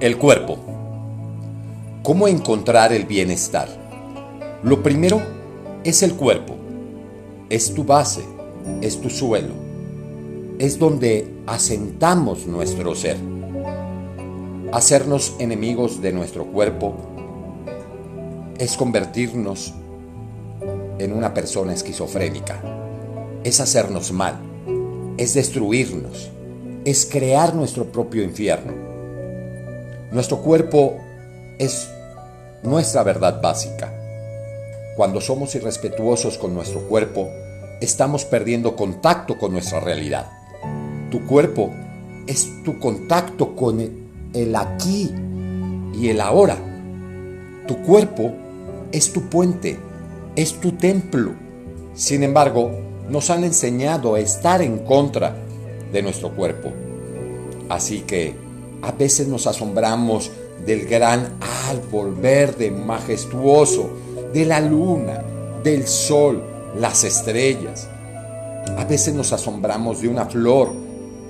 El cuerpo. ¿Cómo encontrar el bienestar? Lo primero es el cuerpo. Es tu base, es tu suelo. Es donde asentamos nuestro ser. Hacernos enemigos de nuestro cuerpo es convertirnos en una persona esquizofrénica. Es hacernos mal. Es destruirnos. Es crear nuestro propio infierno. Nuestro cuerpo es nuestra verdad básica. Cuando somos irrespetuosos con nuestro cuerpo, estamos perdiendo contacto con nuestra realidad. Tu cuerpo es tu contacto con el aquí y el ahora. Tu cuerpo es tu puente, es tu templo. Sin embargo, nos han enseñado a estar en contra de nuestro cuerpo. Así que a veces nos asombramos del gran árbol verde majestuoso, de la luna, del sol, las estrellas. A veces nos asombramos de una flor,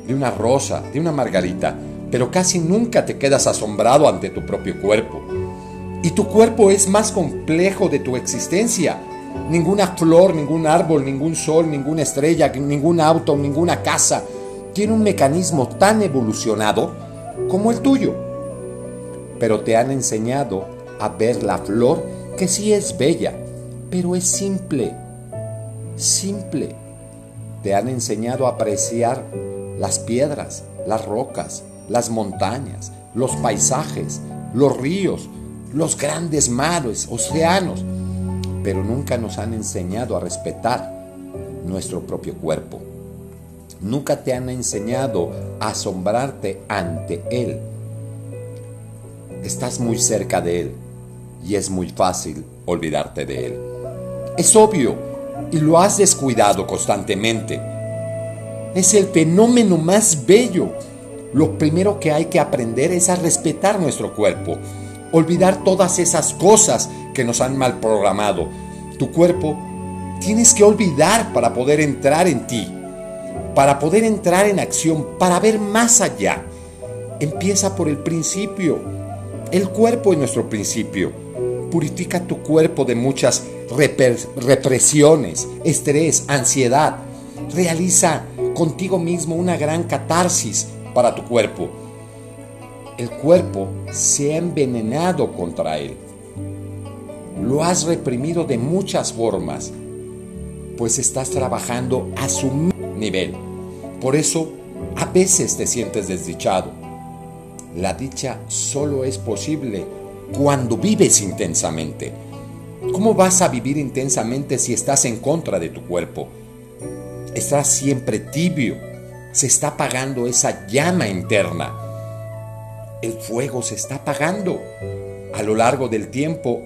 de una rosa, de una margarita, pero casi nunca te quedas asombrado ante tu propio cuerpo. Y tu cuerpo es más complejo de tu existencia. Ninguna flor, ningún árbol, ningún sol, ninguna estrella, ningún auto, ninguna casa tiene un mecanismo tan evolucionado como el tuyo. Pero te han enseñado a ver la flor que sí es bella, pero es simple, simple. Te han enseñado a apreciar las piedras, las rocas, las montañas, los paisajes, los ríos, los grandes mares, océanos, pero nunca nos han enseñado a respetar nuestro propio cuerpo. Nunca te han enseñado a asombrarte ante Él. Estás muy cerca de Él y es muy fácil olvidarte de Él. Es obvio y lo has descuidado constantemente. Es el fenómeno más bello. Lo primero que hay que aprender es a respetar nuestro cuerpo, olvidar todas esas cosas que nos han mal programado. Tu cuerpo tienes que olvidar para poder entrar en ti para poder entrar en acción, para ver más allá. Empieza por el principio. El cuerpo es nuestro principio. Purifica tu cuerpo de muchas represiones, estrés, ansiedad. Realiza contigo mismo una gran catarsis para tu cuerpo. El cuerpo se ha envenenado contra él. Lo has reprimido de muchas formas, pues estás trabajando a su nivel. Por eso, a veces te sientes desdichado. La dicha solo es posible cuando vives intensamente. ¿Cómo vas a vivir intensamente si estás en contra de tu cuerpo? Estás siempre tibio. Se está apagando esa llama interna. El fuego se está apagando. A lo largo del tiempo,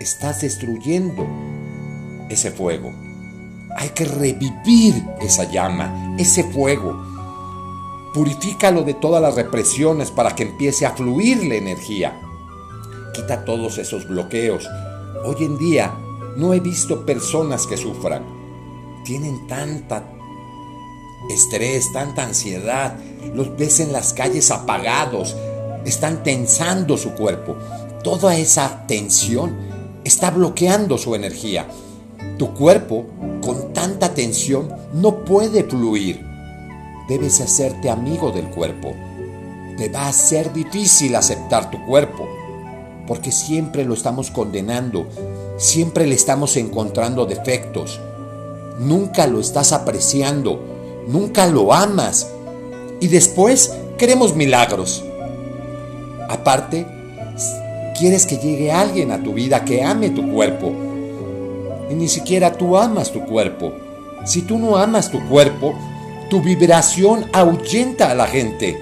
estás destruyendo ese fuego. Hay que revivir esa llama, ese fuego. Purifícalo de todas las represiones para que empiece a fluir la energía. Quita todos esos bloqueos. Hoy en día no he visto personas que sufran. Tienen tanta estrés, tanta ansiedad. Los ves en las calles apagados. Están tensando su cuerpo. Toda esa tensión está bloqueando su energía. Tu cuerpo, con tanta tensión, no puede fluir. Debes hacerte amigo del cuerpo. Te va a ser difícil aceptar tu cuerpo, porque siempre lo estamos condenando, siempre le estamos encontrando defectos. Nunca lo estás apreciando, nunca lo amas. Y después queremos milagros. Aparte, quieres que llegue alguien a tu vida que ame tu cuerpo y ni siquiera tú amas tu cuerpo. Si tú no amas tu cuerpo, tu vibración ahuyenta a la gente.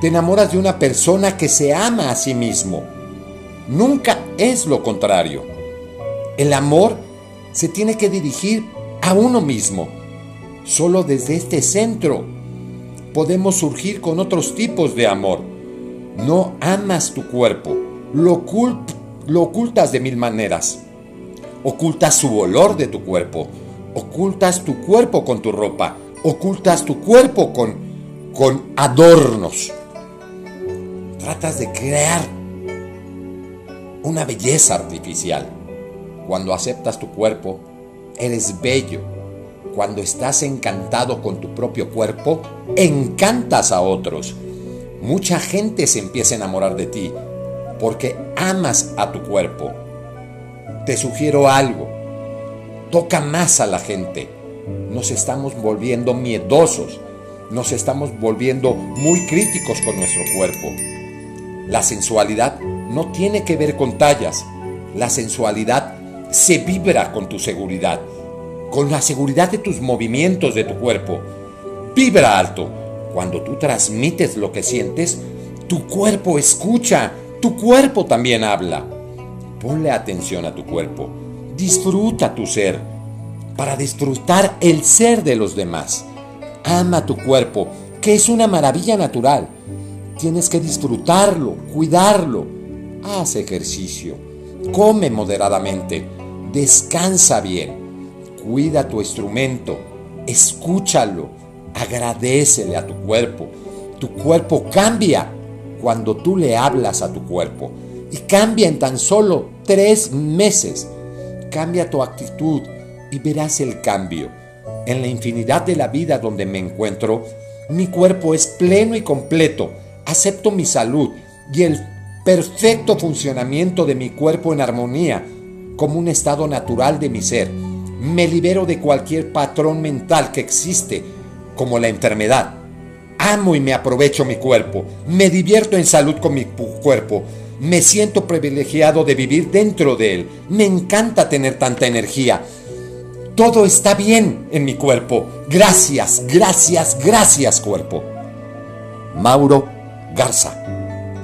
Te enamoras de una persona que se ama a sí mismo. Nunca es lo contrario. El amor se tiene que dirigir a uno mismo. Solo desde este centro podemos surgir con otros tipos de amor. No amas tu cuerpo, lo, lo ocultas de mil maneras. Ocultas su olor de tu cuerpo. Ocultas tu cuerpo con tu ropa. Ocultas tu cuerpo con, con adornos. tratas de crear una belleza artificial. Cuando aceptas tu cuerpo, eres bello. Cuando estás encantado con tu propio cuerpo, encantas a otros. Mucha gente se empieza a enamorar de ti porque amas a tu cuerpo. Te sugiero algo. Toca más a la gente. Nos estamos volviendo miedosos. Nos estamos volviendo muy críticos con nuestro cuerpo. La sensualidad no tiene que ver con tallas. La sensualidad se vibra con tu seguridad, con la seguridad de tus movimientos de tu cuerpo. Vibra alto. Cuando tú transmites lo que sientes, tu cuerpo escucha, tu cuerpo también habla. Ponle atención a tu cuerpo. Disfruta tu ser para disfrutar el ser de los demás. Ama tu cuerpo, que es una maravilla natural. Tienes que disfrutarlo, cuidarlo. Haz ejercicio, come moderadamente, descansa bien, cuida tu instrumento, escúchalo, agradecele a tu cuerpo. Tu cuerpo cambia cuando tú le hablas a tu cuerpo y cambia en tan solo tres meses. Cambia tu actitud y verás el cambio. En la infinidad de la vida donde me encuentro, mi cuerpo es pleno y completo acepto mi salud y el perfecto funcionamiento de mi cuerpo en armonía como un estado natural de mi ser. Me libero de cualquier patrón mental que existe, como la enfermedad. Amo y me aprovecho mi cuerpo. Me divierto en salud con mi cuerpo. Me siento privilegiado de vivir dentro de él. Me encanta tener tanta energía. Todo está bien en mi cuerpo. Gracias, gracias, gracias cuerpo. Mauro Garza.